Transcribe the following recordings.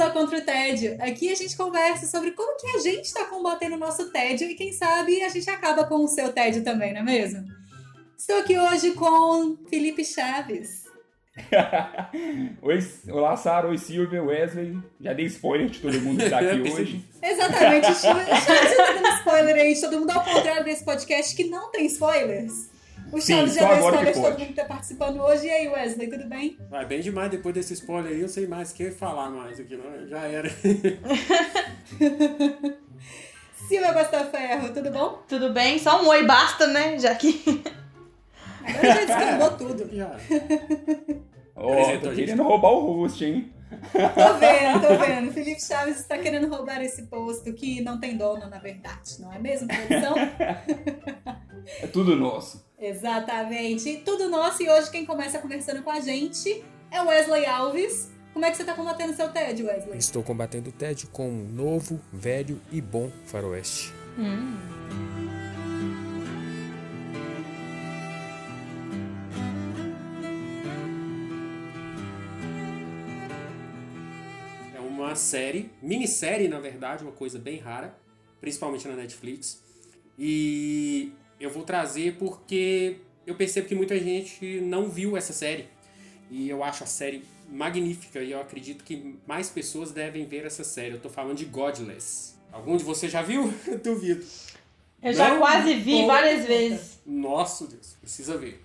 Bem-vindos ao Contra o Tédio. Aqui a gente conversa sobre como que a gente está combatendo o nosso tédio e quem sabe a gente acaba com o seu tédio também, não é mesmo? Estou aqui hoje com Felipe Chaves. oi, olá, Sara, oi, Silvia, Wesley. Já dei spoiler de todo mundo que está aqui hoje. Exatamente, já tá dando spoiler aí todo mundo, ao contrário desse podcast que não tem spoilers. O Chaves já deu spoiler de todo mundo que tá participando hoje. E aí, Wesley, tudo bem? Vai bem demais depois desse spoiler aí, eu sei mais o que falar mais aqui, não? já era. Silvia Gostaferro, tudo bom? Tudo bem, só um oi basta, né? Já que. Agora já descambou tudo. Já. oh, tô querendo roubar o host, hein? Tô vendo, tô vendo. Felipe Chaves está querendo roubar esse posto que não tem dono, na verdade, não é mesmo, produção? É tudo nosso. Exatamente. Tudo nosso. E hoje quem começa conversando com a gente é Wesley Alves. Como é que você está combatendo seu tédio, Wesley? Estou combatendo o tédio com um novo, velho e bom faroeste. Hum. É uma série, minissérie na verdade, uma coisa bem rara, principalmente na Netflix. E eu vou trazer porque eu percebo que muita gente não viu essa série. E eu acho a série magnífica e eu acredito que mais pessoas devem ver essa série. Eu tô falando de Godless. Algum de vocês já viu? Eu duvido. Eu já não? quase vi várias vezes. Nossa Deus, precisa ver.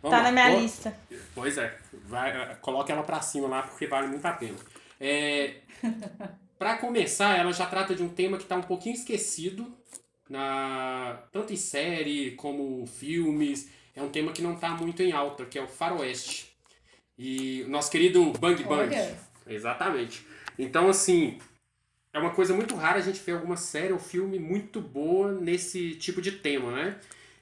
Vamos tá lá. na minha lista. Pois é, vai, coloque ela pra cima lá porque vale muito a pena. É, para começar, ela já trata de um tema que tá um pouquinho esquecido na tanto em série como filmes. É um tema que não está muito em alta, que é o faroeste. E o nosso querido Bang Bang. Exatamente. Então, assim, é uma coisa muito rara a gente ver alguma série ou filme muito boa nesse tipo de tema, né?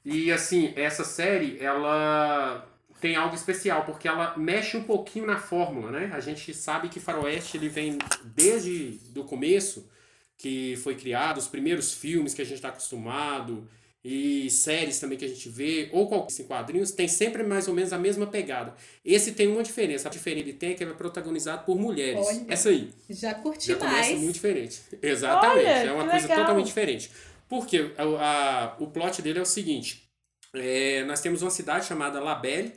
E, assim, essa série, ela tem algo especial, porque ela mexe um pouquinho na fórmula, né? A gente sabe que faroeste, ele vem desde o começo que foi criado, os primeiros filmes que a gente está acostumado e séries também que a gente vê, ou qualquer quadrinhos, tem sempre mais ou menos a mesma pegada. Esse tem uma diferença. A diferença ele tem é que ele é protagonizado por mulheres. Olha, Essa aí. Já curti já mais. Começa muito diferente. Exatamente. Olha, é uma coisa legal. totalmente diferente. Porque a, a, o plot dele é o seguinte. É, nós temos uma cidade chamada Labelle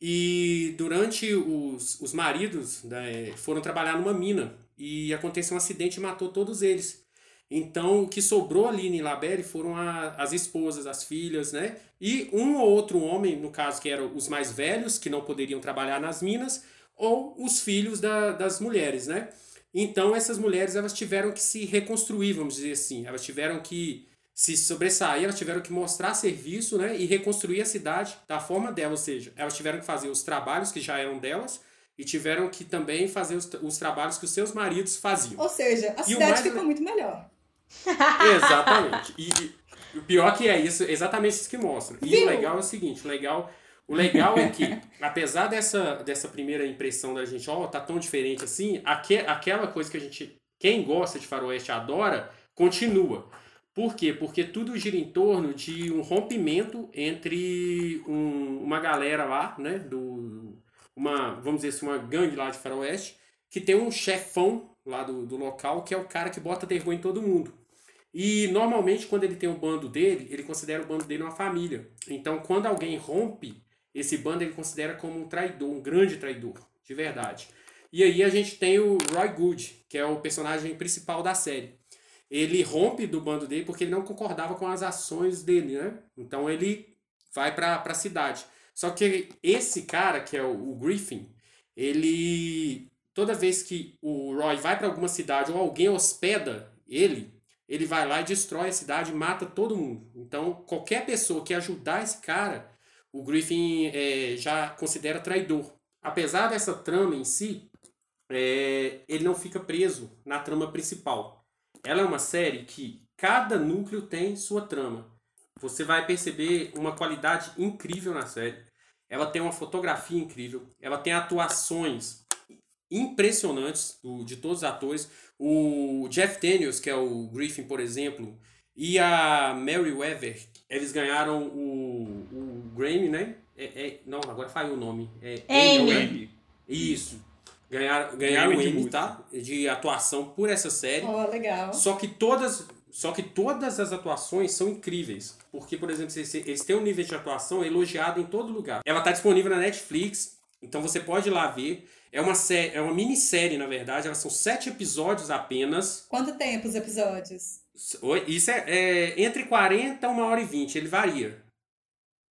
e durante os, os maridos né, foram trabalhar numa mina e aconteceu um acidente e matou todos eles. Então, o que sobrou ali em Labelle foram a, as esposas, as filhas, né? E um ou outro homem, no caso que eram os mais velhos, que não poderiam trabalhar nas minas, ou os filhos da, das mulheres, né? Então, essas mulheres elas tiveram que se reconstruir, vamos dizer assim. Elas tiveram que se sobressair, elas tiveram que mostrar serviço, né? E reconstruir a cidade da forma delas, ou seja, elas tiveram que fazer os trabalhos que já eram delas, e tiveram que também fazer os, os trabalhos que os seus maridos faziam. Ou seja, a e cidade ficou muito melhor. Exatamente. E, e, o pior que é isso, exatamente isso que mostra. E Viu? o legal é o seguinte, o legal, o legal é que, apesar dessa, dessa primeira impressão da gente, ó, oh, tá tão diferente assim, aque, aquela coisa que a gente, quem gosta de faroeste adora, continua. Por quê? Porque tudo gira em torno de um rompimento entre um, uma galera lá, né, do, uma, vamos dizer assim, uma gangue lá de faroeste, que tem um chefão lá do, do local, que é o cara que bota terror em todo mundo. E normalmente, quando ele tem o um bando dele, ele considera o bando dele uma família. Então, quando alguém rompe esse bando, ele considera como um traidor, um grande traidor, de verdade. E aí a gente tem o Roy Good, que é o personagem principal da série. Ele rompe do bando dele porque ele não concordava com as ações dele, né? Então ele vai para a cidade. Só que esse cara, que é o, o Griffin, ele. Toda vez que o Roy vai para alguma cidade ou alguém hospeda ele, ele vai lá e destrói a cidade, mata todo mundo. Então, qualquer pessoa que ajudar esse cara, o Griffin é, já considera traidor. Apesar dessa trama em si, é, ele não fica preso na trama principal. Ela é uma série que cada núcleo tem sua trama. você vai perceber uma qualidade incrível na série. Ela tem uma fotografia incrível, ela tem atuações impressionantes do, de todos os atores. O Jeff Daniels, que é o Griffin, por exemplo, e a Mary Weather, eles ganharam o, o Grammy, né? É, é, não, agora falhou o nome. É Amy. Isso. Ganharam, ganharam o Emmy, tá? De atuação por essa série. Oh, legal. Só que todas, só que todas as atuações são incríveis. Porque, por exemplo, eles têm um nível de atuação elogiado em todo lugar. Ela tá disponível na Netflix, então você pode ir lá ver. É uma, série, é uma minissérie, na verdade. Elas são sete episódios apenas. Quanto tempo os episódios? Isso é, é entre 40 e 1 hora e 20. Ele varia.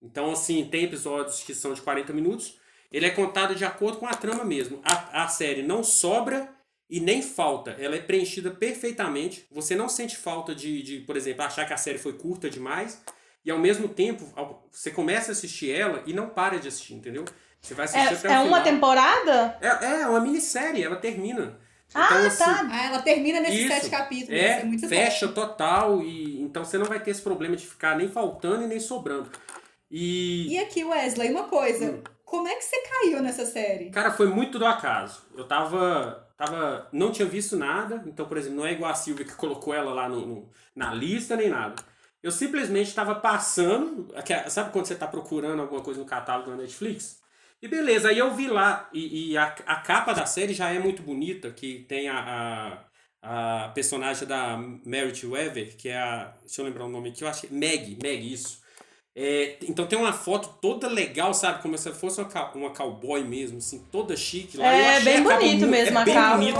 Então, assim, tem episódios que são de 40 minutos. Ele é contado de acordo com a trama mesmo. A, a série não sobra e nem falta. Ela é preenchida perfeitamente. Você não sente falta de, de, por exemplo, achar que a série foi curta demais. E ao mesmo tempo, você começa a assistir ela e não para de assistir, entendeu? Você vai assistir é, até o É uma temporada? É, é uma minissérie, ela termina. Ah, então, assim, tá. Ah, ela termina nesses isso, sete capítulos. É, é fecha bom. total. e Então você não vai ter esse problema de ficar nem faltando e nem sobrando. E, e aqui, Wesley, uma coisa. Hum. Como é que você caiu nessa série? Cara, foi muito do acaso. Eu tava. Tava não tinha visto nada. Então, por exemplo, não é igual a Silvia que colocou ela lá no, no na lista nem nada. Eu simplesmente estava passando. Sabe quando você está procurando alguma coisa no catálogo da Netflix? E beleza, aí eu vi lá, e, e a, a capa da série já é muito bonita, que tem a, a, a personagem da Merit Weather, que é a. Deixa eu lembrar o nome aqui, eu acho que. Meg, Meg, isso. É, então tem uma foto toda legal, sabe? Como se fosse uma, uma cowboy mesmo, assim, toda chique. Lá. É bem bonito mesmo é a bem capa. bonita.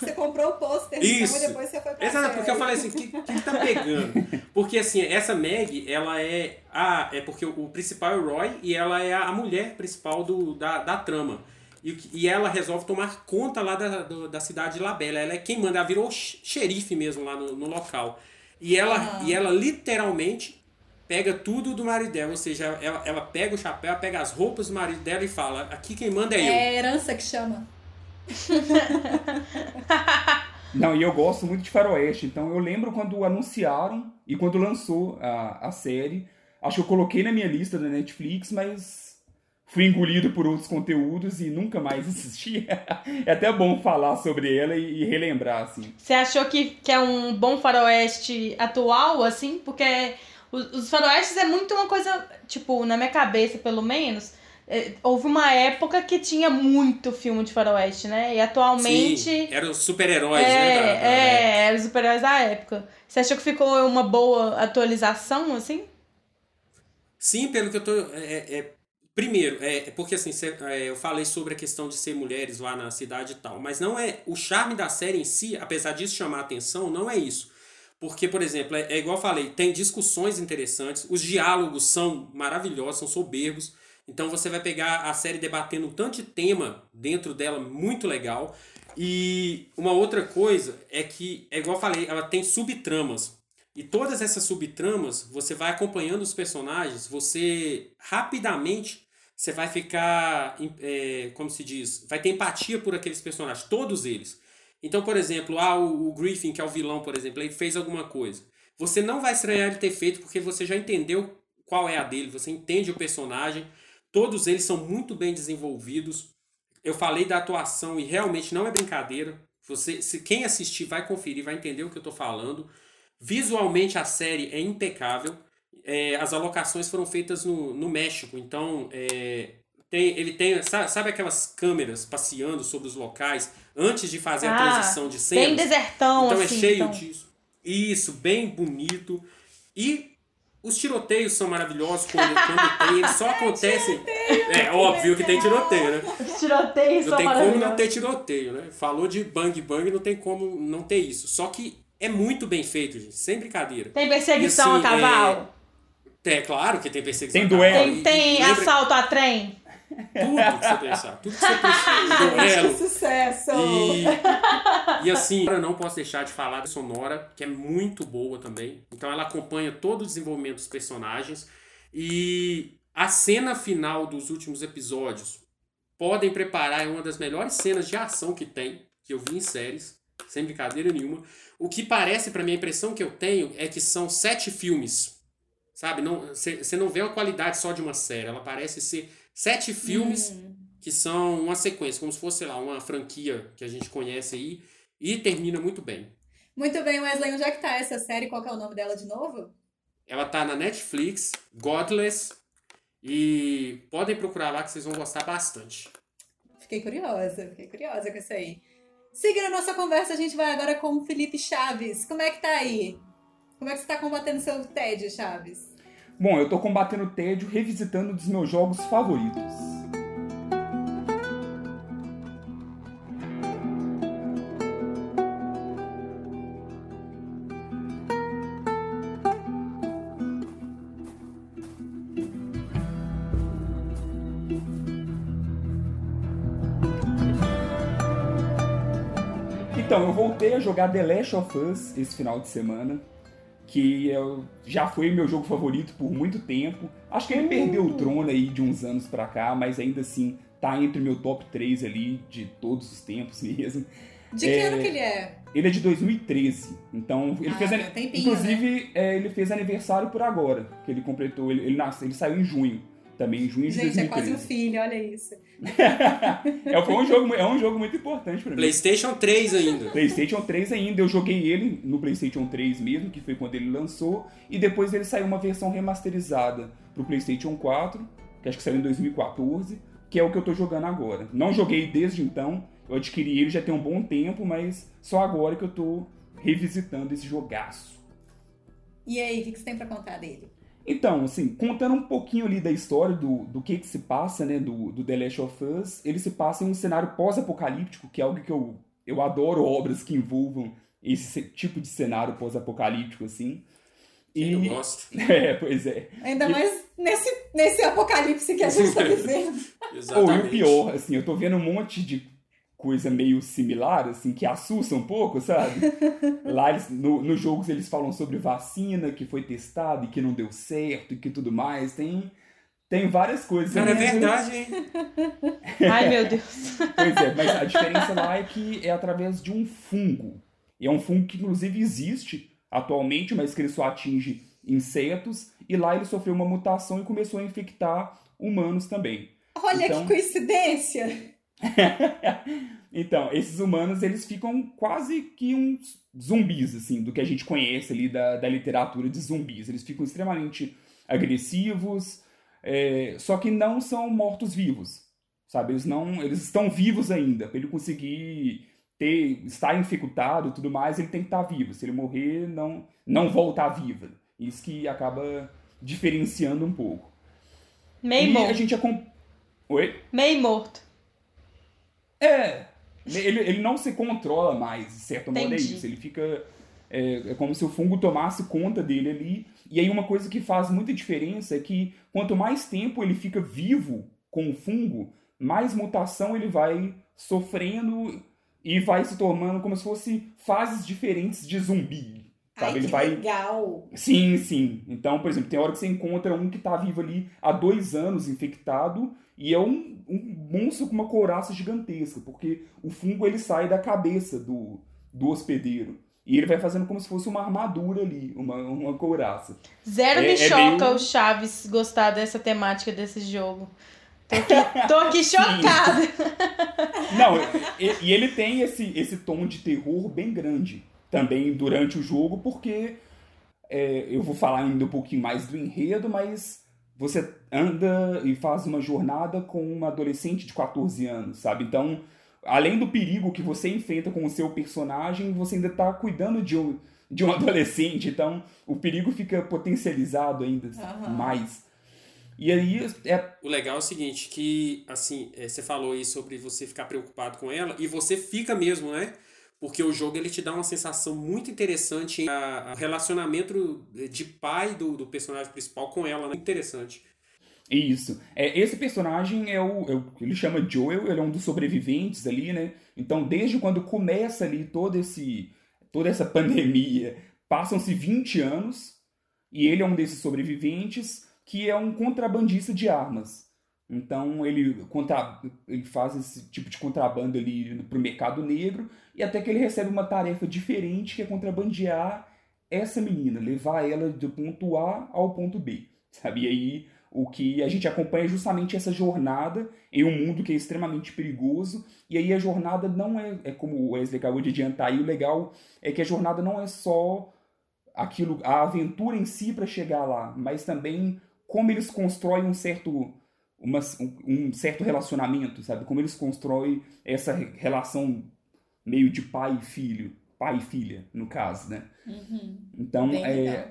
Você comprou o pôster, Isso. então, e depois você foi pra Exato, porque eu falei assim, o que, que tá pegando? Porque assim, essa Meg, ela é a. É porque o, principal é o Roy e ela é a, mulher principal do, da, da trama. E, e ela resolve tomar conta lá da, do, da cidade de Labela. Ela é quem manda, ela virou xerife mesmo lá no, no local. E ela, e ela literalmente pega tudo do marido dela, ou seja, ela, ela pega o chapéu, pega as roupas do marido dela e fala: aqui quem manda é eu. É herança que chama. Não, e eu gosto muito de Faroeste, então eu lembro quando anunciaram e quando lançou a, a série. Acho que eu coloquei na minha lista da Netflix, mas fui engolido por outros conteúdos e nunca mais assisti. é até bom falar sobre ela e, e relembrar, assim. Você achou que, que é um bom faroeste atual, assim? Porque os, os faroestes é muito uma coisa, tipo, na minha cabeça, pelo menos. É, houve uma época que tinha muito filme de faroeste, né? E atualmente. Sim, eram os super-heróis, é, né? Da, da é, eram os super-heróis da época. Você achou que ficou uma boa atualização, assim? Sim, pelo que eu tô. É, é, primeiro, é, é porque assim, cê, é, eu falei sobre a questão de ser mulheres lá na cidade e tal, mas não é. O charme da série em si, apesar disso chamar atenção, não é isso. Porque, por exemplo, é, é igual eu falei, tem discussões interessantes, os diálogos são maravilhosos, são soberbos. Então você vai pegar a série debatendo um tanto de tema dentro dela muito legal. E uma outra coisa é que, é igual eu falei, ela tem subtramas. E todas essas subtramas, você vai acompanhando os personagens, você rapidamente você vai ficar, é, como se diz, vai ter empatia por aqueles personagens, todos eles. Então, por exemplo, ah, o, o Griffin, que é o vilão, por exemplo, ele fez alguma coisa. Você não vai estranhar ele ter feito porque você já entendeu qual é a dele, você entende o personagem. Todos eles são muito bem desenvolvidos. Eu falei da atuação e realmente não é brincadeira. Você, se quem assistir vai conferir, vai entender o que eu estou falando. Visualmente a série é impecável. É, as alocações foram feitas no, no México, então é, tem, ele tem, sabe, sabe, aquelas câmeras passeando sobre os locais antes de fazer ah, a transição de cenas? Bem desertão, Então é assim, é cheio então. disso. Isso, bem bonito. E os tiroteios são maravilhosos quando, quando tem, eles só acontecem. é óbvio que tem tiroteio, né? Os tiroteios não são tem como não ter tiroteio, né? Falou de bang bang, não tem como não ter isso. Só que é muito bem feito, gente, sem brincadeira. Tem perseguição E, assim, a cavalo? É, claro que tem perseguição. Tem a cavalo. duelo. Tem, E- tem e lembra- assalto a trem? Tudo que você pensar. Tudo que você precisa. Que sucesso! E, e assim, eu não posso deixar de falar da Sonora, que é muito boa também. Então ela acompanha todo o desenvolvimento dos personagens. E a cena final dos últimos episódios podem preparar é uma das melhores cenas de ação que tem, que eu vi em séries, sem brincadeira nenhuma. O que parece, pra mim, a impressão que eu tenho é que são sete filmes. Sabe? Você não vê a qualidade só de uma série. Ela parece ser sete filmes Hum. que são uma sequência, como se fosse, sei lá, uma franquia que a gente conhece aí. E termina muito bem. Muito bem, Wesley, onde é que tá essa série? Qual é o nome dela de novo? Ela tá na Netflix, Godless. E podem procurar lá que vocês vão gostar bastante. Fiquei curiosa, fiquei curiosa com isso aí. Seguindo a nossa conversa, a gente vai agora com o Felipe Chaves. Como é que tá aí? Como é que você tá combatendo seu tédio, Chaves? Bom, eu tô combatendo o tédio revisitando um dos meus jogos favoritos. Então, eu voltei a jogar The Last of Us esse final de semana, que eu- já foi meu jogo favorito por muito tempo. Acho que ele perdeu o trono aí de uns anos pra cá, mas ainda assim tá entre meu top 3 ali de todos os tempos mesmo. De que É, ano que ele é? Ele é de 2013, então ele Ah, fez tempinho, inclusive é, ele fez aniversário por agora, que ele completou, ele, ele nasceu, ele saiu em junho, também em junho de Gente, é quase um 2013. filho, olha isso. É, foi um jogo, é um jogo muito importante pra mim. PlayStation 3 ainda. PlayStation 3 ainda, eu joguei ele no PlayStation 3 mesmo, que foi quando ele lançou, e depois ele saiu uma versão remasterizada pro PlayStation 4, que acho que saiu em 2014, que é o que eu tô jogando agora. Não joguei desde então, eu adquiri ele já tem um bom tempo, mas só agora que eu tô revisitando esse jogaço. E aí, o que que você tem pra contar dele? Então, assim, contando um pouquinho ali da história do, do que que se passa, né, do, do The Last of Us, ele se passa em um cenário pós-apocalíptico, que é algo que eu, eu adoro obras que envolvam esse tipo de cenário pós-apocalíptico, assim. E, não gosta. é, pois é. Ainda E- mais nesse, nesse apocalipse que a gente tá vivendo. Ou e Exatamente. o pior, assim, eu tô vendo um monte de coisa meio similar, assim, que assusta um pouco, sabe? Lá eles, no, nos jogos eles falam sobre vacina que foi testada e que não deu certo e que tudo mais. Tem, tem várias coisas. Cara, é verdade, hein? Ai, meu Deus. Pois é, mas a diferença lá é que é através de um fungo. E é um fungo que inclusive existe atualmente, mas que ele só atinge insetos. E lá ele sofreu uma mutação e começou a infectar humanos também. Olha Então- que coincidência! então, esses humanos, eles ficam quase que uns zumbis, assim, do que a gente conhece ali da, da literatura de zumbis. Eles ficam extremamente agressivos, é, só que não são mortos-vivos, sabe? Eles não, eles estão vivos ainda. Para ele conseguir ter, estar infectado e tudo mais, ele tem que estar vivo. Se ele morrer, não, não volta à vida. Isso que acaba diferenciando um pouco. Meio e a morto. gente acom- Oi? Meio morto. É. Ele, ele não se controla mais, de certo modo é isso. Ele fica. É, é como se o fungo tomasse conta dele ali. E aí, uma coisa que faz muita diferença é que quanto mais tempo ele fica vivo com o fungo, mais mutação ele vai sofrendo e vai se tornando como se fosse fases diferentes de zumbi. Sabe? Ai, ele que vai. legal! Sim, sim. Então, por exemplo, tem hora que você encontra um que tá vivo ali há dois anos infectado e é um, um monstro com uma couraça gigantesca, porque o fungo ele sai da cabeça do, do hospedeiro. E ele vai fazendo como se fosse uma armadura ali, uma, uma couraça. Zero É- me é choca meio- o Chaves gostar dessa temática desse jogo. Tô aqui, tô aqui chocada. Não, e, e ele tem esse, esse tom de terror bem grande também durante o jogo, porque é, eu vou falar ainda um pouquinho mais do enredo, mas você anda e faz uma jornada com uma adolescente de 14 anos, sabe? Então, além do perigo que você enfrenta com o seu personagem, você ainda tá cuidando de um, de um adolescente, então o perigo fica potencializado ainda Aham. mais. E aí, é, O legal é o seguinte, que assim, é, você falou aí sobre você ficar preocupado com ela, e você fica mesmo, né? Porque o jogo ele te dá uma sensação muito interessante, a, relacionamento de pai do, do personagem principal com ela, né? Interessante. Isso. É, esse personagem é o, é o- Ele chama Joel, ele é um dos sobreviventes ali, né? Então, desde quando começa ali todo esse, toda essa pandemia, passam-se 20 anos, e ele é um desses sobreviventes que é um contrabandista de armas. Então, ele, contra, ele faz esse tipo de contrabando ali pro mercado negro, e até que ele recebe uma tarefa diferente, que é contrabandear essa menina, levar ela do ponto A ao ponto B, sabe? E aí o que a gente acompanha é justamente essa jornada em um mundo que é extremamente perigoso. E aí a jornada não é, é como o Wesley acabou de adiantar, e o legal é que a jornada não é só aquilo, a aventura em si para chegar lá, mas também como eles constroem um certo uma, um certo relacionamento, sabe? Como eles constroem essa relação meio de pai e filho, pai e filha, no caso, né? Uhum. Então, Bem é, legal.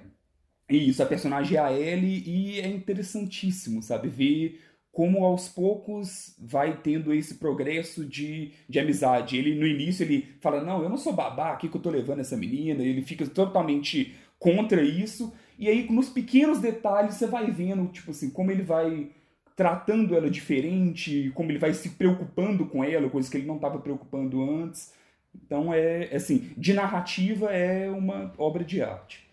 isso, a personagem é a Ellie e é interessantíssimo, sabe? Ver como aos poucos vai tendo esse progresso de, de amizade. Ele, no início, ele fala, não, eu não sou babá, aqui que eu tô levando essa menina. Ele fica totalmente contra isso. E aí, nos pequenos detalhes, você vai vendo, tipo assim, como ele vai tratando ela diferente, como ele vai se preocupando com ela, coisas que ele não estava preocupando antes. Então, é assim, de narrativa é uma obra de arte.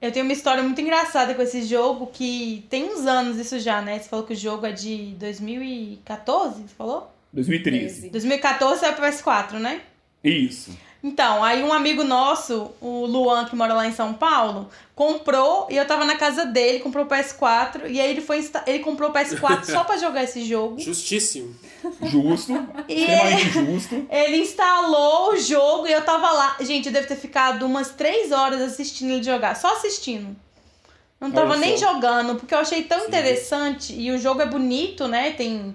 Eu tenho uma história muito engraçada com esse jogo que tem uns anos isso já, né? Você falou que o jogo é de 2014, você falou? 2013. 2014 é o PS4, né? Isso. Então, aí um amigo nosso, o Luan, que mora lá em São Paulo, comprou e eu tava na casa dele, comprou o PS4 e aí ele foi insta- ele comprou o PS4 só pra jogar esse jogo. Justíssimo. Justo, E- extremamente justo. Ele instalou o jogo e eu tava lá. Gente, eu devo ter ficado umas três horas assistindo ele jogar, só assistindo. Não tava Olha nem só. jogando, porque eu achei tão interessante e o jogo é bonito, né? Tem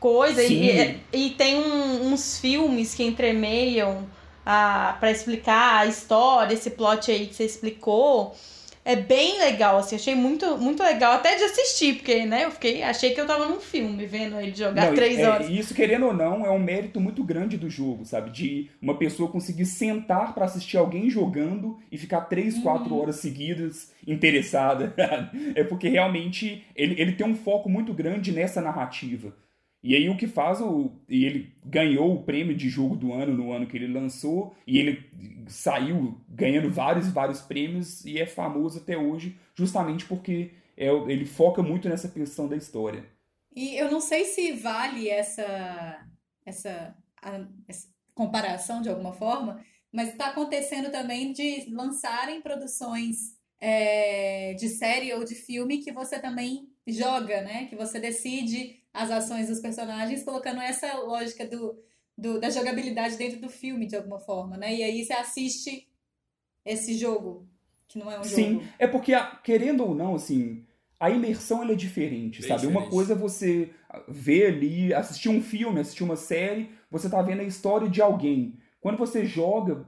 coisa e, Sim. e, e tem um- uns filmes que entremeiam a, pra explicar a história, esse plot aí que você explicou. É bem legal, assim, achei muito, muito legal até de assistir, porque, né, eu fiquei, achei que eu tava num filme vendo ele jogar Não, três é, horas. isso, querendo ou não, é um mérito muito grande do jogo, sabe? De uma pessoa conseguir sentar pra assistir alguém jogando e ficar três, quatro horas seguidas interessada. é porque realmente ele, ele tem um foco muito grande nessa narrativa. E aí o que faz o. E ele ganhou o prêmio de jogo do ano no ano que ele lançou, e ele saiu ganhando vários vários prêmios e é famoso até hoje, justamente porque é, ele foca muito nessa questão da história. E eu não sei se vale essa, essa, a- essa comparação de alguma forma, mas está acontecendo também de lançarem produções é, de série ou de filme que você também joga, né? Que você decide as ações dos personagens colocando essa lógica do, do- da jogabilidade dentro do filme de alguma forma, né? E aí você assiste esse jogo, que não é um Sim, jogo. é porque, a- querendo ou não, assim, a imersão ela é diferente, Bem sabe? Uma diferente. coisa é você ver ali, assistir um filme, assistir uma série, você tá vendo a história de alguém. Quando você joga,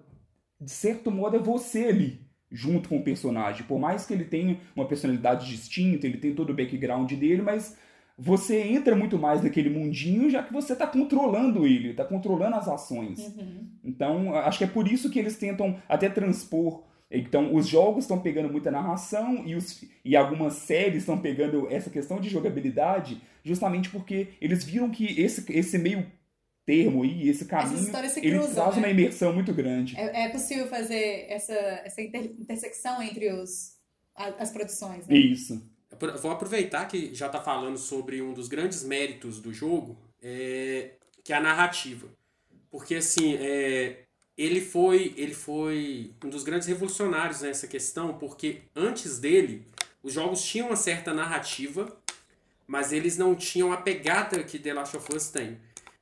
de certo modo, é você ali, junto com o personagem. Por mais que ele tenha uma personalidade distinta, ele tem todo o background dele, mas você entra muito mais naquele mundinho, já que você tá controlando ele, tá controlando as ações. Uhum. Então, acho que é por isso que eles tentam até transpor. Então, os jogos estão pegando muita narração e, os, e algumas séries estão pegando essa questão de jogabilidade, justamente porque eles viram que esse, esse meio termo aí, esse caminho, ele cruzam, traz né? uma imersão muito grande. É, é possível fazer essa, essa inter- intersecção entre os, a- as produções, né? Isso. Vou aproveitar que já tá falando sobre um dos grandes méritos do jogo, é, que é a narrativa. Porque assim, é, ele foi ele foi um dos grandes revolucionários nessa questão, porque antes dele, os jogos tinham uma certa narrativa, mas eles não tinham a pegada que The Last of Us tem.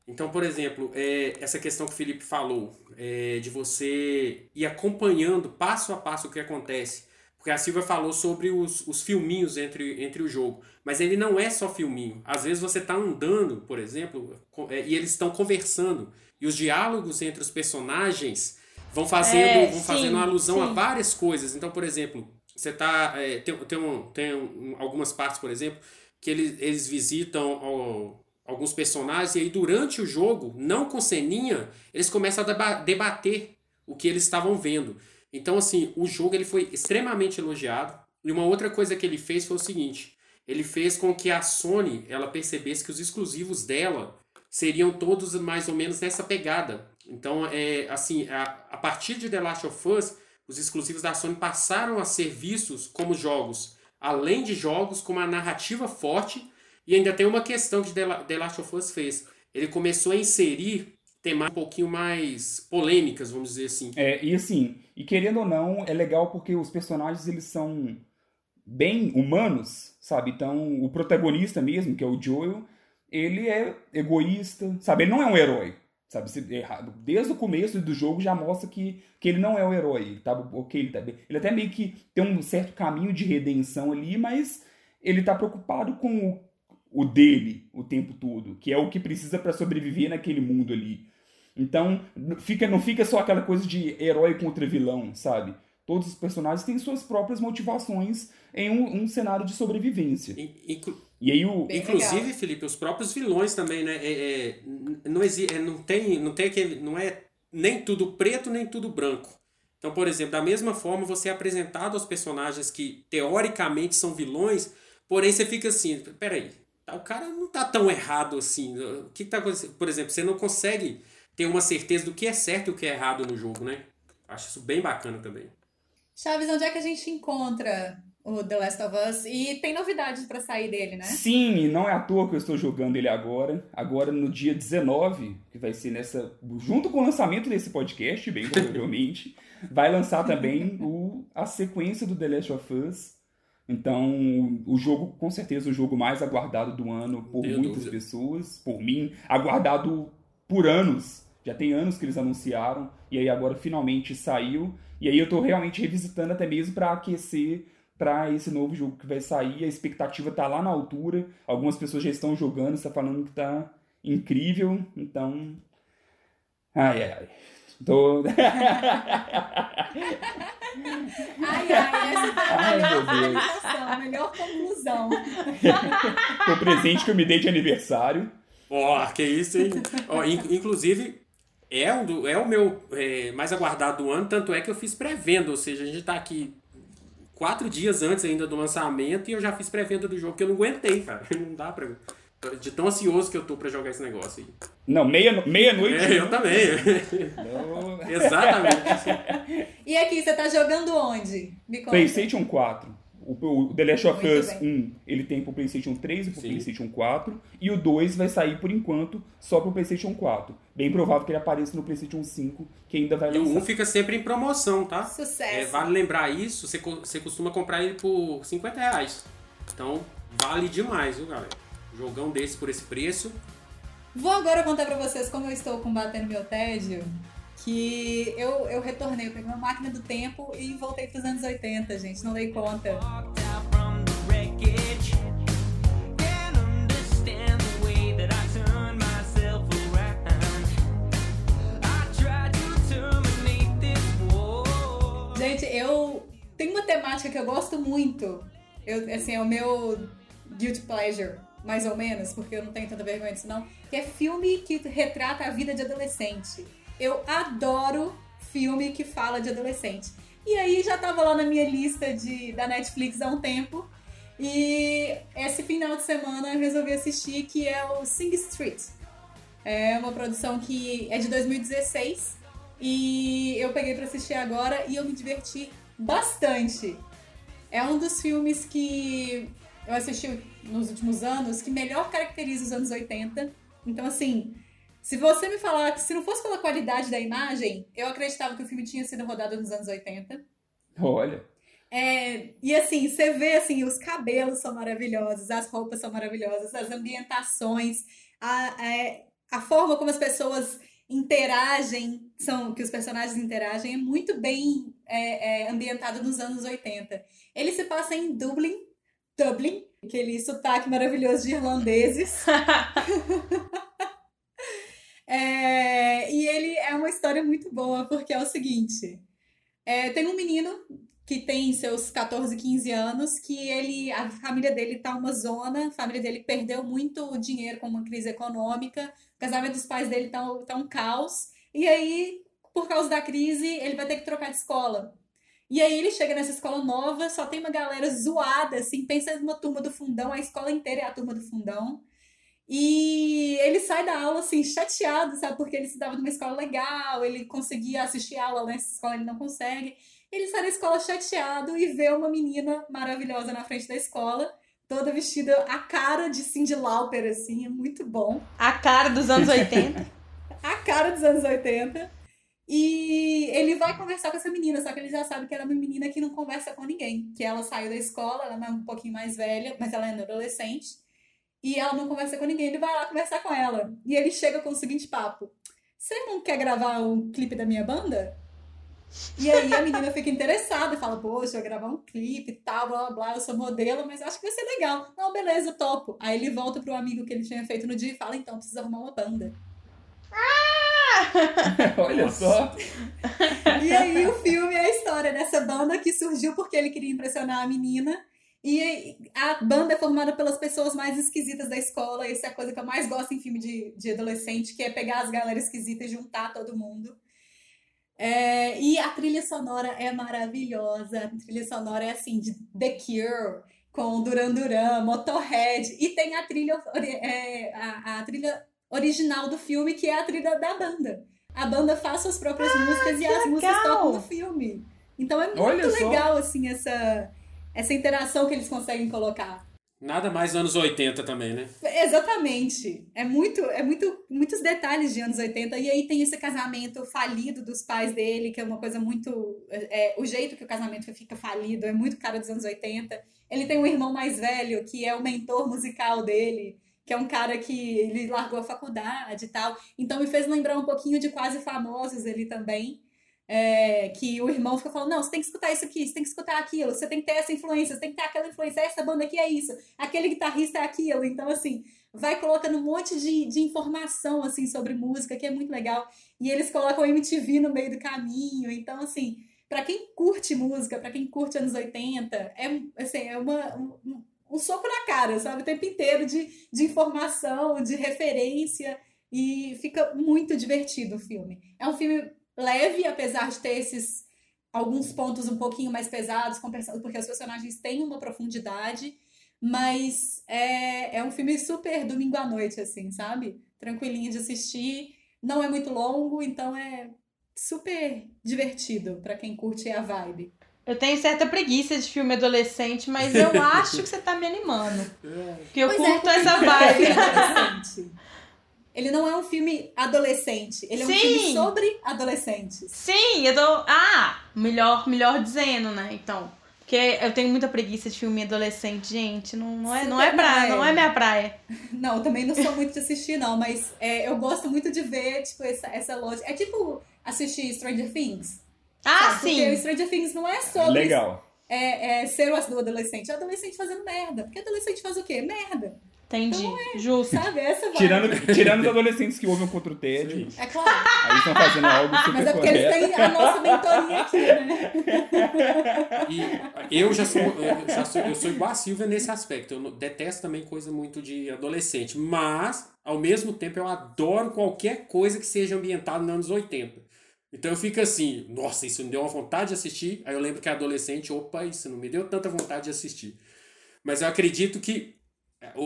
Então, por exemplo, é, essa questão que o Felipe falou, é, de você ir acompanhando passo a passo o que acontece. Porque a Silvia falou sobre os, os filminhos entre, entre o jogo. Mas ele não é só filminho. Às vezes você está andando, por exemplo, é, e eles estão conversando. E os diálogos entre os personagens vão fazendo, É, vão sim, fazendo alusão a sim. várias coisas. Então, por exemplo, você tá. é, tem tem, um, tem um- algumas partes, por exemplo, que eles, eles visitam ó, alguns personagens e aí durante o jogo, não com ceninha, eles começam a deba- debater o que eles estavam vendo. Então, assim, o jogo ele foi extremamente elogiado. E uma outra coisa que ele fez foi o seguinte: ele fez com que a Sony ela percebesse que os exclusivos dela seriam todos mais ou menos nessa pegada. Então, é assim, a, a partir de The Last of Us, os exclusivos da Sony passaram a ser vistos como jogos, além de jogos com uma narrativa forte. E ainda tem uma questão que The La- The Last of Us fez. Ele começou a inserir temas um pouquinho mais polêmicas, vamos dizer assim. É, e assim, e querendo ou não, é legal porque os personagens eles são bem humanos, sabe? Então, o protagonista mesmo, que é o Joel, ele é egoísta, sabe? Ele não é um herói, sabe? Desde o começo do jogo já mostra que, que ele não é o herói, ele tá ok, ele tá bem. Ele até meio que tem um certo caminho de redenção ali, mas ele tá preocupado com o, o dele o tempo todo, que é o que precisa para sobreviver naquele mundo ali. Então, fica, não fica só aquela coisa de herói contra vilão, sabe? Todos os personagens têm suas próprias motivações em um, um cenário de sobrevivência. Inclu e aí o... Inclusive, legal. Felipe, os próprios vilões também, né? É, é, não, é, não tem, não tem aquele. Não é nem tudo preto, nem tudo branco. Então, por exemplo, da mesma forma, você é apresentado aos personagens que teoricamente são vilões, porém você fica assim, peraí, o cara não tá tão errado assim. O que, que tá acontecendo? Por exemplo, você não consegue ter uma certeza do que é certo e o que é errado no jogo, né? Acho isso bem bacana também. Chaves, onde é que a gente encontra o The Last of Us? E tem novidades para sair dele, né? Sim, e não é à toa que eu estou jogando ele agora. Agora no dia 19, que vai ser nessa. junto com o lançamento desse podcast, bem provavelmente, vai lançar também o, a sequência do The Last of Us. Então, o jogo, com certeza, o jogo mais aguardado do ano por muitas dúvida. pessoas, por mim, aguardado por anos já tem anos que eles anunciaram, e aí agora finalmente saiu. E aí eu tô realmente revisitando até mesmo para aquecer para esse novo jogo que vai sair. A expectativa tá lá na altura. Algumas pessoas já estão jogando, está falando que tá incrível. Então. Ai, ai, ai. Tô. ai, ai, essa foi a ai, melhor finalização, melhor conclusão. o presente que eu me dei de aniversário. Ó, oh, que isso, hein? oh, inclusive, é, um do, é o meu é, mais aguardado do ano, tanto é que eu fiz pré-venda, ou seja, a gente tá aqui quatro dias antes ainda do lançamento e eu já fiz pré-venda do jogo que eu não aguentei, cara. Não dá pra. De tão ansioso que eu tô pra jogar esse negócio aí. Não, meia-noite. Meia noite, é, eu também. Exatamente. E aqui, você tá jogando onde? Me conta. PlayStation 4. O, The Last of Us 1 ele tem pro PlayStation 3 e pro Sim. PlayStation 4. E o 2 vai sair por enquanto só pro PlayStation 4. Bem provável que ele apareça no PlayStation 5, que ainda vai lançar. E o 1 fica sempre em promoção, tá? Sucesso. É, vale lembrar isso, você, você costuma comprar ele por 50 reais. Então vale demais, viu, galera? Jogão desse por esse preço. Vou agora contar pra vocês como eu estou combatendo meu tédio que eu, eu retornei, eu peguei uma máquina do tempo e voltei para os anos 80, gente, não dei conta. Gente, eu tenho uma temática que eu gosto muito. Eu, assim, é o meu guilty pleasure, mais ou menos, porque eu não tenho tanta vergonha disso não, que é filme que retrata a vida de adolescente. Eu adoro filme que fala de adolescente. E aí já tava lá na minha lista de, da Netflix há um tempo. E esse final de semana eu resolvi assistir, que é o Sing Street. É uma produção que é de 2016 e eu peguei para assistir agora e eu me diverti bastante. É um dos filmes que eu assisti nos últimos anos que melhor caracteriza os anos 80. Então, assim, se você me falar que se não fosse pela qualidade da imagem, eu acreditava que o filme tinha sido rodado nos anos 80. Olha. É, e assim, você vê assim, os cabelos são maravilhosos, as roupas são maravilhosas, as ambientações, a, a, é, a forma como as pessoas interagem, são que os personagens interagem, é muito bem é, é, ambientado nos anos 80. Ele se passa em Dublin, Dublin, aquele sotaque maravilhoso de irlandeses. É, e ele é uma história muito boa, porque é o seguinte: é, tem um menino que tem seus 14, 15 anos, que ele, a família dele tá uma zona, a família dele perdeu muito dinheiro com uma crise econômica, o casamento dos pais dele tá, tá um caos, e aí, por causa da crise, ele vai ter que trocar de escola. E aí ele chega nessa escola nova, só tem uma galera zoada, assim, pensa numa turma do fundão, a escola inteira é a turma do fundão. E ele sai da aula assim, chateado, sabe? Porque ele estudava numa escola legal, ele conseguia assistir aula nessa escola, ele não consegue. Ele sai da escola chateado e vê uma menina maravilhosa na frente da escola, toda vestida a cara de Cindy Lauper, assim, é muito bom. A cara dos anos 80. a cara dos anos 80. E ele vai conversar com essa menina, só que ele já sabe que ela é uma menina que não conversa com ninguém. Que ela saiu da escola, ela é um pouquinho mais velha, mas ela é adolescente. E ela não conversa com ninguém, ele vai lá conversar com ela. E ele chega com o seguinte papo: Você não quer gravar um clipe da minha banda? E aí a menina fica interessada, fala, poxa, eu vou gravar um clipe e tal, blá blá blá, eu sou modelo, mas acho que vai ser legal. Não, beleza, topo. Aí ele volta pro amigo que ele tinha feito no dia e fala, então, precisa arrumar uma banda. Olha Nossa. só. E aí o filme é a história dessa banda que surgiu porque ele queria impressionar a menina. E a banda é formada pelas pessoas mais esquisitas da escola. Essa é a coisa que eu mais gosto em filme de, de adolescente, que é pegar as galera esquisitas e juntar todo mundo. É, e a trilha sonora é maravilhosa. A trilha sonora é assim, de The Cure, com Duran Duran, Motorhead. E tem a trilha, é, a, a trilha original do filme, que é a trilha da banda. A banda faz suas próprias músicas e as músicas legal! tocam no filme. Então é muito Olha só. legal, assim, essa, essa interação que eles conseguem colocar. Nada mais anos 80 também, né? Exatamente. É muito, é muito, muitos detalhes de anos 80. E aí tem esse casamento falido dos pais dele, que é uma coisa muito. É, o jeito que o casamento fica falido é muito cara dos anos 80. Ele tem um irmão mais velho, que é o mentor musical dele, que é um cara que ele largou a faculdade e tal. Então me fez lembrar um pouquinho de Quase Famosos ele também. É, que o irmão fica falando, não, você tem que escutar isso aqui, você tem que escutar aquilo, você tem que ter essa influência, você tem que ter aquela influência, essa banda aqui é isso, aquele guitarrista é aquilo. Então, assim, vai colocando um monte de, de informação, assim, sobre música, que é muito legal. E eles colocam MTV no meio do caminho. Então, assim, pra quem curte música, pra quem curte anos 80, é, assim, é uma, um, um soco na cara, sabe? O tempo inteiro de, de informação, de referência. E fica muito divertido o filme. É um filme leve, apesar de ter esses alguns pontos um pouquinho mais pesados, porque os personagens têm uma profundidade, mas é, é um filme super domingo à noite, assim, sabe? Tranquilinho de assistir, não é muito longo, então é super divertido pra quem curte a vibe. Eu tenho certa preguiça de filme adolescente, mas eu acho que você tá me animando. Porque eu Pois é, curto essa é filme vibe. Ele não é um filme adolescente, ele é um Sim. filme sobre adolescentes. Sim, eu tô. Ah, melhor, melhor dizendo, né? Então. Porque eu tenho muita preguiça de filme adolescente, gente. Não, não, é, não é praia, não não é. é minha praia. Não, eu também não sou muito de assistir, não, mas é, eu gosto muito de ver, tipo, essa, essa lógica. É tipo assistir Stranger Things. Ah, sabe? Porque o sim. Stranger Things não é sobre Legal. é, é, ser o adolescente, é o adolescente fazendo merda. Porque adolescente faz o quê? Merda. Entendi. Justo. Sabe? Essa vibe. Tirando, tirando os adolescentes que ouvem contra o tédio, É claro. aí estão fazendo algo super Mas é porque eles correto. têm a nossa mentoria aqui, né? E eu já sou, eu já sou, eu sou igual a Silvia nesse aspecto. Eu detesto também coisa muito de adolescente. Mas, ao mesmo tempo, eu adoro qualquer coisa que seja ambientada nos anos 80. Então eu fico assim, nossa, isso me deu uma vontade de assistir. Aí eu lembro que é adolescente, opa, isso não me deu tanta vontade de assistir. Mas eu acredito que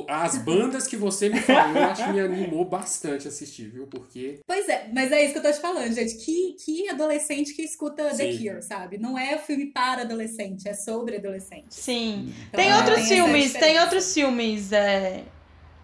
as bandas que você me falou, eu acho que me animou bastante a assistir, viu? Porque Pois é, mas é isso que eu tô te falando, gente. Que, que adolescente que escuta The Sim. Cure, sabe? Não é filme para adolescente, é sobre adolescente. Sim. Então, Tem é, outros filmes, tem outros filmes é,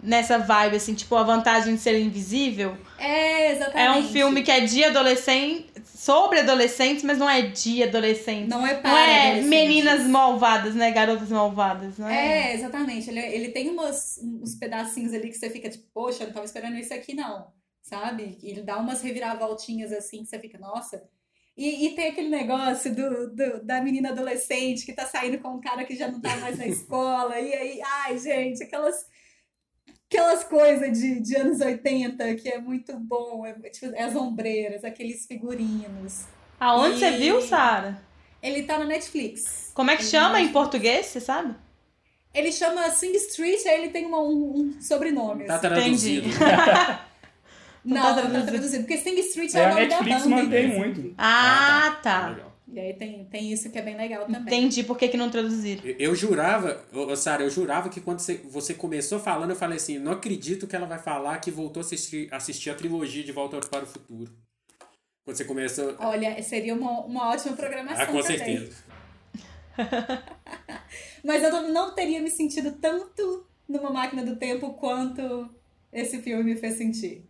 nessa vibe, assim, tipo A Vantagem de Ser Invisível. É, exatamente. É um filme que é de adolescente, sobre adolescentes, mas não é de adolescentes. Não é para Não é meninas malvadas, né? Garotas malvadas, não é? É, exatamente. Ele, ele tem umas, uns pedacinhos ali que você fica tipo, poxa, eu não tava esperando isso aqui, não. Sabe? Ele dá umas reviravoltinhas assim que você fica, nossa. E, e tem aquele negócio do, do- da menina adolescente que tá saindo com um cara que já não tá mais na escola. e aí, ai, gente, aquelas. Aquelas coisas de, de anos 80 que é muito bom. É, tipo, as ombreiras, aqueles figurinos. Aonde você E- viu, Sara? Ele tá na Netflix. Como é que Ele chama tá em português, você sabe? Ele chama Sing Street, aí ele tem uma- um, um sobrenome. tá assim. traduzido. Não, tá não tá traduzido. traduzido. Porque Sing Street é, É, o a nome Netflix da banda. mantém muito. Ah, tá. E aí tem, tem isso que é bem legal também. Entendi por que, que não traduziram. Eu- Eu jurava, Sara, eu jurava que quando você, você começou falando, eu falei assim, não acredito que ela vai falar que voltou a assistir, assistir a trilogia de Volta para o Futuro. Quando você começou. Olha, seria uma, uma ótima programação Ah, com também. certeza. Mas eu não, não teria me sentido tanto numa máquina do tempo quanto esse filme me fez sentir.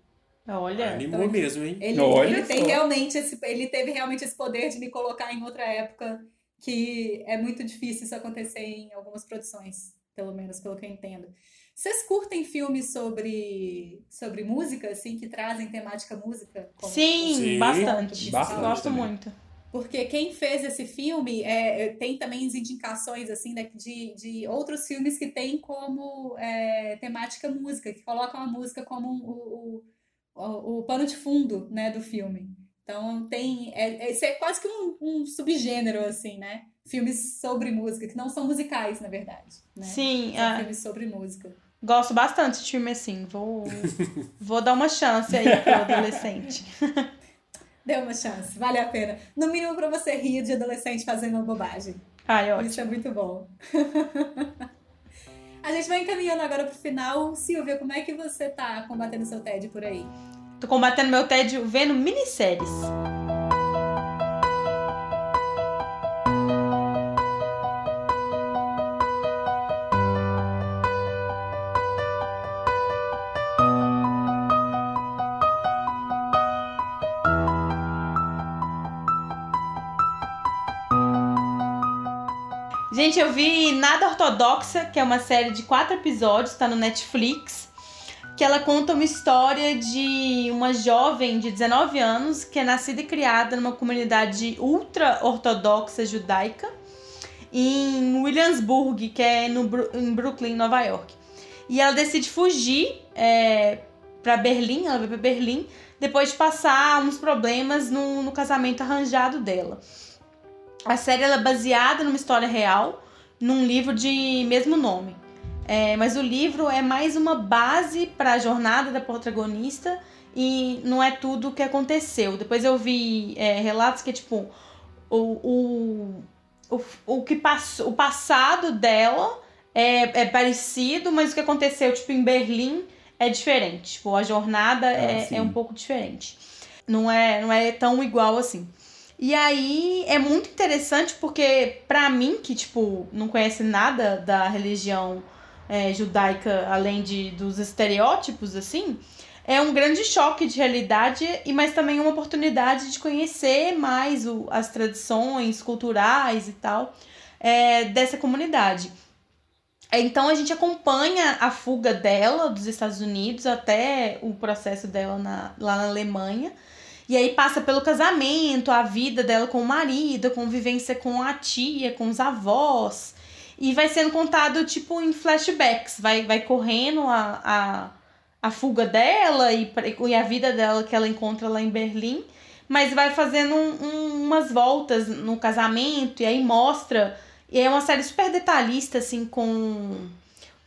Olha. Animou Então, mesmo, hein? Ele, Olha ele tem só. realmente esse, ele teve realmente esse poder de me colocar em outra época que é muito difícil isso acontecer em algumas produções, pelo menos pelo que eu entendo. Vocês curtem filmes sobre, sobre música, assim, que trazem temática música? como- Sim, Sim. bastante. Bastante Gosto também. muito. Porque quem fez esse filme é, é, tem também indicações assim né, de, de outros filmes que tem como é, temática música, que colocam a música como o, o, o, o pano de fundo né, do filme. Então tem. É, é, isso é quase que um, um subgênero, assim, né? Filmes sobre música, que não são musicais, na verdade. Né? Sim, São ah, filmes sobre música. gosto bastante de filme assim. Vou, vou dar uma chance aí pro adolescente. Dê uma chance, vale a pena. No mínimo para você rir de adolescente fazendo uma bobagem. Ai, ótimo. Isso é muito bom. A gente vai encaminhando agora pro final. Silvia, como é que você tá combatendo seu TED por aí? Tô combatendo meu tédio vendo minisséries. Gente, eu vi Nada Ortodoxa, que é uma série de quatro episódios, tá no Netflix que ela conta uma história de uma jovem de 19 anos que é nascida e criada numa comunidade ultra ortodoxa judaica em Williamsburg, que é no, em Brooklyn, Nova York. E ela decide fugir é, para Berlim, ela vai para Berlim, depois de passar uns problemas no, no casamento arranjado dela. A série ela é baseada numa história real, num livro de mesmo nome. É, mas o livro é mais uma base para a jornada da protagonista e não é tudo o que aconteceu. Depois eu vi é, relatos que, tipo, o, o, o, o que passou, o passado dela é, é parecido, mas o que aconteceu, tipo, em Berlim é diferente. Tipo, a jornada é, sim. é um pouco diferente. Não é, não é tão igual assim. E aí é muito interessante porque, pra mim, que, tipo, não conhece nada da religião é, judaica, além de, dos estereótipos, assim, é um grande choque de realidade, e mas também uma oportunidade de conhecer mais o, as tradições culturais e tal é, dessa comunidade. Então a gente acompanha a fuga dela dos Estados Unidos até o processo dela na, lá na Alemanha. E aí passa pelo casamento, a vida dela com o marido, a convivência com a tia, com os avós. E vai sendo contado, tipo, em flashbacks. Vai, vai correndo a, a, a fuga dela e, e a vida dela que ela encontra lá em Berlim. Mas vai fazendo um- um- umas voltas no casamento. E aí mostra... E é uma série super detalhista, assim, com,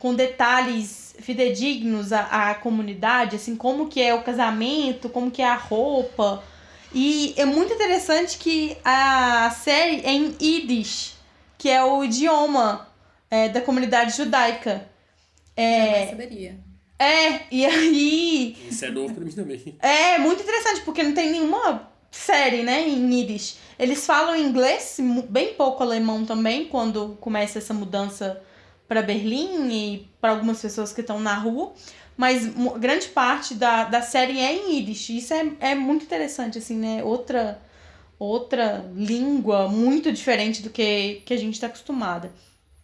com detalhes fidedignos à, à comunidade. Assim, como que é o casamento, como que é a roupa. E é muito interessante que a série é em Yiddish que é o idioma é, da comunidade judaica. Jamais saberia. É, e aí. Isso é novo pra mim também. É muito interessante, porque não tem nenhuma série, né, em Yiddish. Eles falam inglês, bem pouco alemão também, quando começa essa mudança para Berlim e para algumas pessoas que estão na rua. Mas grande parte da, da série é em Yiddish. Isso é, é muito interessante, assim, né? Outra, outra língua muito diferente do que, que a gente está acostumada.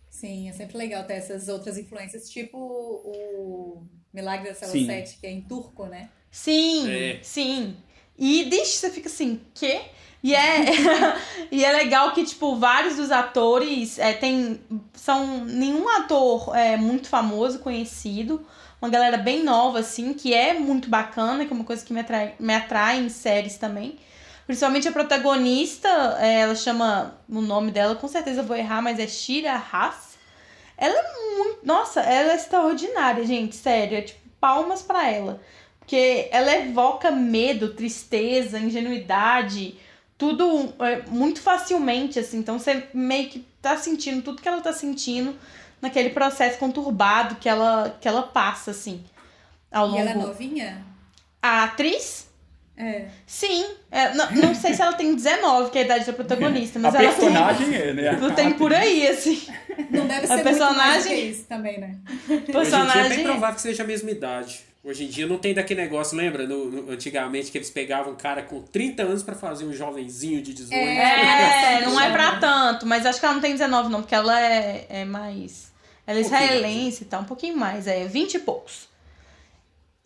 Sim, é sempre legal ter essas outras influências, tipo o Milagre da Cela Sim. 7, que é em turco, né? Sim, É. sim. E Yiddish, você fica assim, quê? E é, e é legal que, tipo, vários dos atores é, tem, são nenhum ator é, muito famoso, conhecido. Uma galera bem nova, assim, que é muito bacana, que é uma coisa que me atrai, me atrai em séries também. Principalmente a protagonista, é, ela chama o nome dela, com certeza vou errar, mas é Shira Haas. Ela é muito. Nossa, ela é extraordinária, gente, sério. É tipo, palmas pra ela. Porque ela evoca medo, tristeza, ingenuidade, tudo é, muito facilmente, assim. Então você meio que tá sentindo tudo que ela tá sentindo naquele processo conturbado que ela, que ela passa, assim. Ao E longo. ela é novinha? A atriz? É. Sim. É, não, não sei se ela tem 19, que é a idade da protagonista, mas a ela personagem é, né? tem. Tem por aí, assim. Não deve A ser muito mais do personagem- que isso também, né? Hoje em dia é bem Personagem. provável que seja a mesma idade. Hoje em dia não tem daquele negócio, lembra? No, no- antigamente que eles pegavam um cara com 30 anos pra fazer um jovenzinho de 18. É, não é pra tanto, mas acho que ela não tem 19 não, porque ela é, é mais... Ela é Um israelense e tal, um pouquinho mais, é 20 e poucos.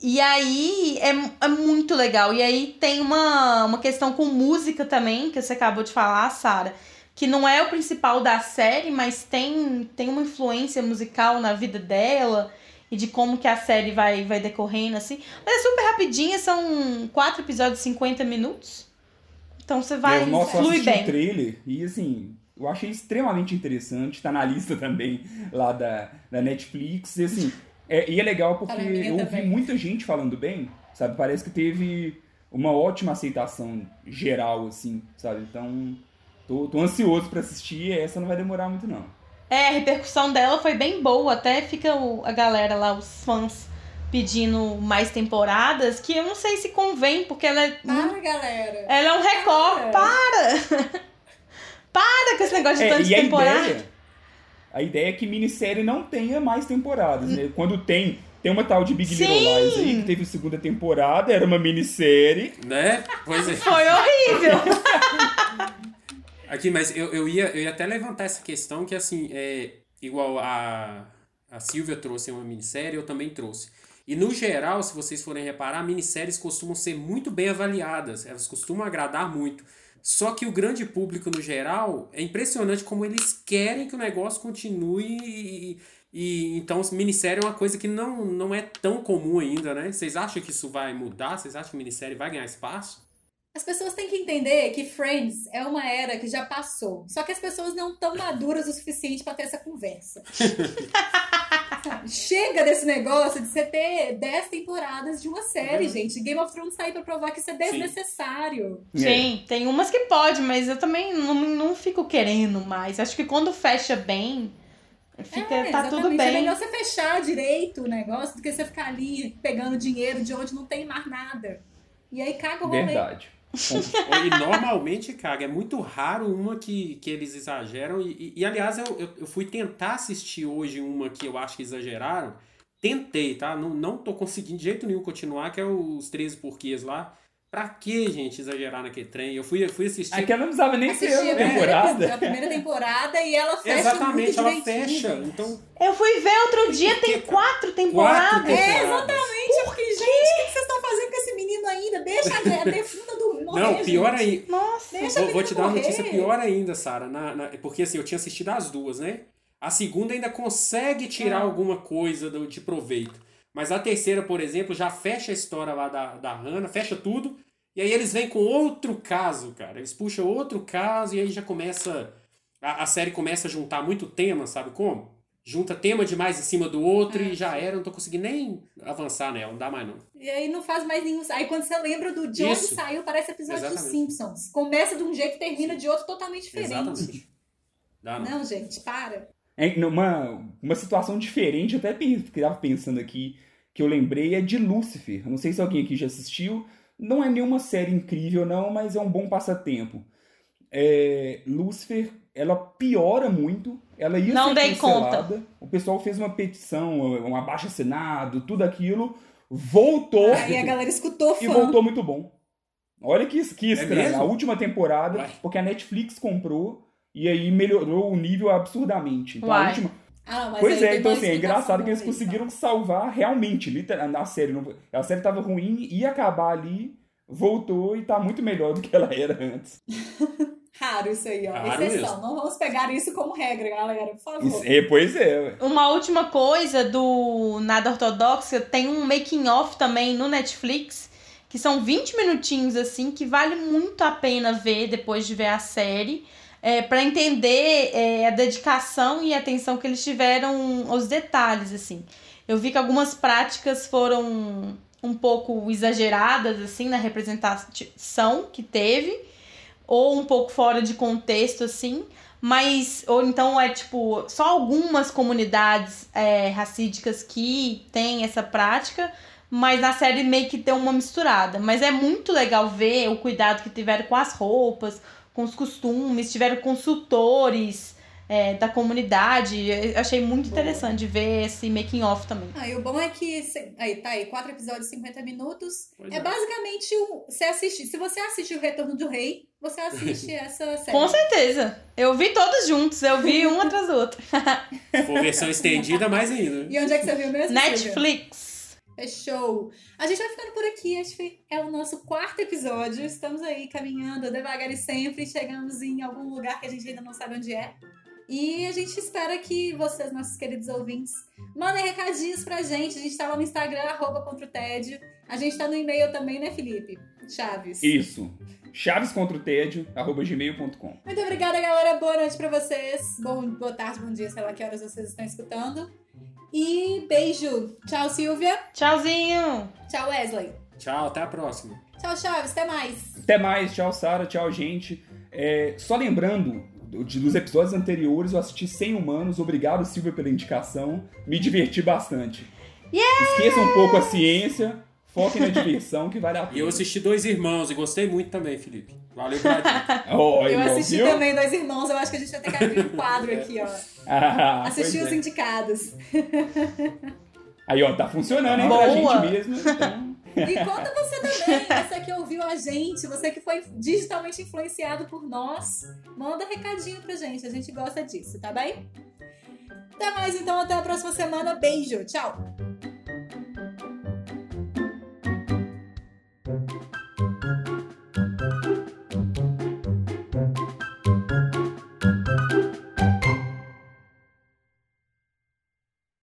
E aí é, é muito legal. E aí tem uma, uma questão com música também, que você acabou de falar, Sara, que não é o principal da série, mas tem, tem uma influência musical na vida dela e de como que a série vai, vai decorrendo, assim. Mas é super rapidinha, são quatro episódios de 50 minutos. Então você vai, É, nossa, flui bem. o trailer e assim, eu achei extremamente interessante, tá na lista também lá da, da Netflix. E assim, é, e é legal porque eu ouvi também. muita gente falando bem, sabe? Parece que teve uma ótima aceitação geral, assim, sabe? Então, tô, tô ansioso pra assistir essa não vai demorar muito, não. É, a repercussão dela foi bem boa, até fica o- a galera lá, os fãs, pedindo mais temporadas, que eu não sei se convém, porque ela é, Para, galera. ela é um recorde. Para! Para com esse negócio de É, tantas a temporadas. ideia, a ideia é que minissérie não tenha mais temporadas, né? Quando tem, tem uma tal de Big Little Sim! Lies aí, que teve segunda temporada, era uma minissérie. Né? Pois é. Foi horrível. Aqui, mas eu, eu, ia, eu ia até levantar essa questão que, assim, é igual a, a Silvia trouxe uma minissérie, eu também trouxe. E, no geral, se vocês forem reparar, minisséries costumam ser muito bem avaliadas, elas costumam agradar muito. Só que o grande público, no geral, é impressionante como eles querem que o negócio continue e, e então minissérie é uma coisa que não, não é tão comum ainda, né? Vocês acham que isso vai mudar? Vocês acham que minissérie vai ganhar espaço? As pessoas têm que entender que Friends é uma era que já passou. Só que as pessoas não estão maduras o suficiente pra ter essa conversa. Chega desse negócio de você ter 10 temporadas de uma série, gente. Game of Thrones tá aí pra provar que isso é desnecessário. Sim, tem umas que pode, mas eu também não, não fico querendo mais. Acho que quando fecha bem, fica, É, tá tudo. É bem. melhor você fechar direito o negócio do que você ficar ali pegando dinheiro de onde não tem mais nada. E aí caga o rolê. Verdade. E normalmente, cara, é muito raro uma que, que eles exageram. E, e- e, aliás, eu, eu, eu fui tentar assistir hoje uma que eu acho que exageraram. Tentei, tá? Não, não tô conseguindo de jeito nenhum continuar, que é os 13 porquês lá. Pra que, gente, exagerar naquele trem? Eu fui, eu fui assistir. Aquela não precisava nem ser a primeira, temporada. a primeira temporada e ela fecha Exatamente, muito ela direitinho, fecha. Então, Eu fui ver outro dia, tem Porque, cara, quatro temporadas. quatro É, temporadas. exatamente. Eu fiquei, gente, o que vocês estão fazendo com esse menino ainda? Deixa a defunda morrer, Não, pior gente. ainda. Nossa. Deixa Vou, vou te dar uma notícia pior ainda, Sara. Porque assim, eu tinha assistido as duas, né? A segunda ainda consegue tirar Ah. alguma coisa do- de proveito. Mas a terceira, por exemplo, já fecha a história lá da, da Hannah, fecha tudo. E aí eles vêm com outro caso, cara. Eles puxam outro caso e aí já começa. A, a série começa a juntar muito tema, sabe como? Junta tema demais em cima do outro Ah, e já era, não tô conseguindo nem avançar nela, não dá mais não. E aí não faz mais nenhum. Aí quando você lembra do de onde saiu, parece episódio dos Exatamente. Simpsons. Começa de um jeito e termina de outro totalmente diferente. Exatamente. Dá não. Não, gente, para. É, numa uma situação diferente, eu até estava pensando aqui, que eu lembrei, é de Lucifer. Não sei se alguém aqui já assistiu. Não é nenhuma série incrível, não, mas é um bom passatempo. É, Lucifer, ela piora muito. Ela ia Não ser dei cancelada. O pessoal fez uma petição, um abaixo assinado, tudo aquilo. Voltou. Aí a galera escutou E fã. voltou muito bom. Olha que, que estranho. mesmo? a última temporada, Uai. porque a Netflix comprou e aí melhorou o nível absurdamente. Então, a Uai. última... Ah, mas Pois é, então assim, é engraçado que eles aí, conseguiram salvar realmente, literal, a série. Não... A série tava ruim, ia acabar ali, voltou e tá muito melhor do que ela era antes. Raro isso aí, ó. Raro Exceção. mesmo. Não vamos pegar isso como regra, galera, por favor. Isso- é, pois é, ué. Uma última coisa do Nada Ortodoxa, tem um making off também no Netflix, que são 20 minutinhos assim, que vale muito a pena ver depois de ver a série, é, para entender é, a dedicação e a atenção que eles tiveram aos detalhes assim. Eu vi que algumas práticas foram um pouco exageradas assim na representação que teve, ou um pouco fora de contexto assim, mas ou então é tipo só algumas comunidades é, racídicas que têm essa prática, mas na série meio que tem uma misturada. Mas é muito legal ver o cuidado que tiveram com as roupas, com os costumes, tiveram consultores é, da comunidade. Eu achei muito interessante ver esse making off também. Ah, e o bom é que. Aí, tá aí, quatro episódios, 50 minutos. Pois É, é. basicamente um. Você assiste, se você assistiu o Retorno do Rei, você assiste essa série. Com certeza. Eu vi todos juntos, eu vi um atrás do outro. For versão estendida, mais ainda. E onde é que você viu mesmo? Netflix. Fechou. A gente vai ficando por aqui. Este é o nosso quarto episódio. Estamos aí caminhando devagar e sempre. Chegamos em algum lugar que a gente ainda não sabe onde é. E a gente espera que vocês, nossos queridos ouvintes, mandem recadinhos pra gente. A gente tá lá no Instagram, arroba contra o tédio. A gente tá no e-mail também, né, Felipe? Chaves. Isso. Chaves contra o tédio, arroba gmail.com. Muito obrigada, galera. Boa noite pra vocês. Bom, boa tarde, bom dia, sei lá que horas vocês estão escutando. E beijo. Tchau, Silvia. Tchauzinho. Tchau, Wesley. Tchau, até a próxima. Tchau, Chaves. Até mais. Até mais, tchau Sara, tchau gente. É, só lembrando, dos episódios anteriores eu assisti 100 Humanos, obrigado Silvia pela indicação, me diverti bastante. Esqueçam um pouco a ciência, foquem na diversão que vale a pena. E eu assisti Dois Irmãos e gostei muito também, Felipe. Valeu pela dica. Ó, Eu assisti viu? também Dois Irmãos. Eu acho que a gente vai ter que abrir um quadro aqui, ó. Ah, Assistir pois os é. indicados. Aí ó, tá funcionando, hein, Boa. pra gente mesmo. Então... E conta você também, você que ouviu a gente, você que foi digitalmente influenciado por nós, manda recadinho pra gente, a gente gosta disso, tá bem? Até mais então, até a próxima semana. Beijo, tchau!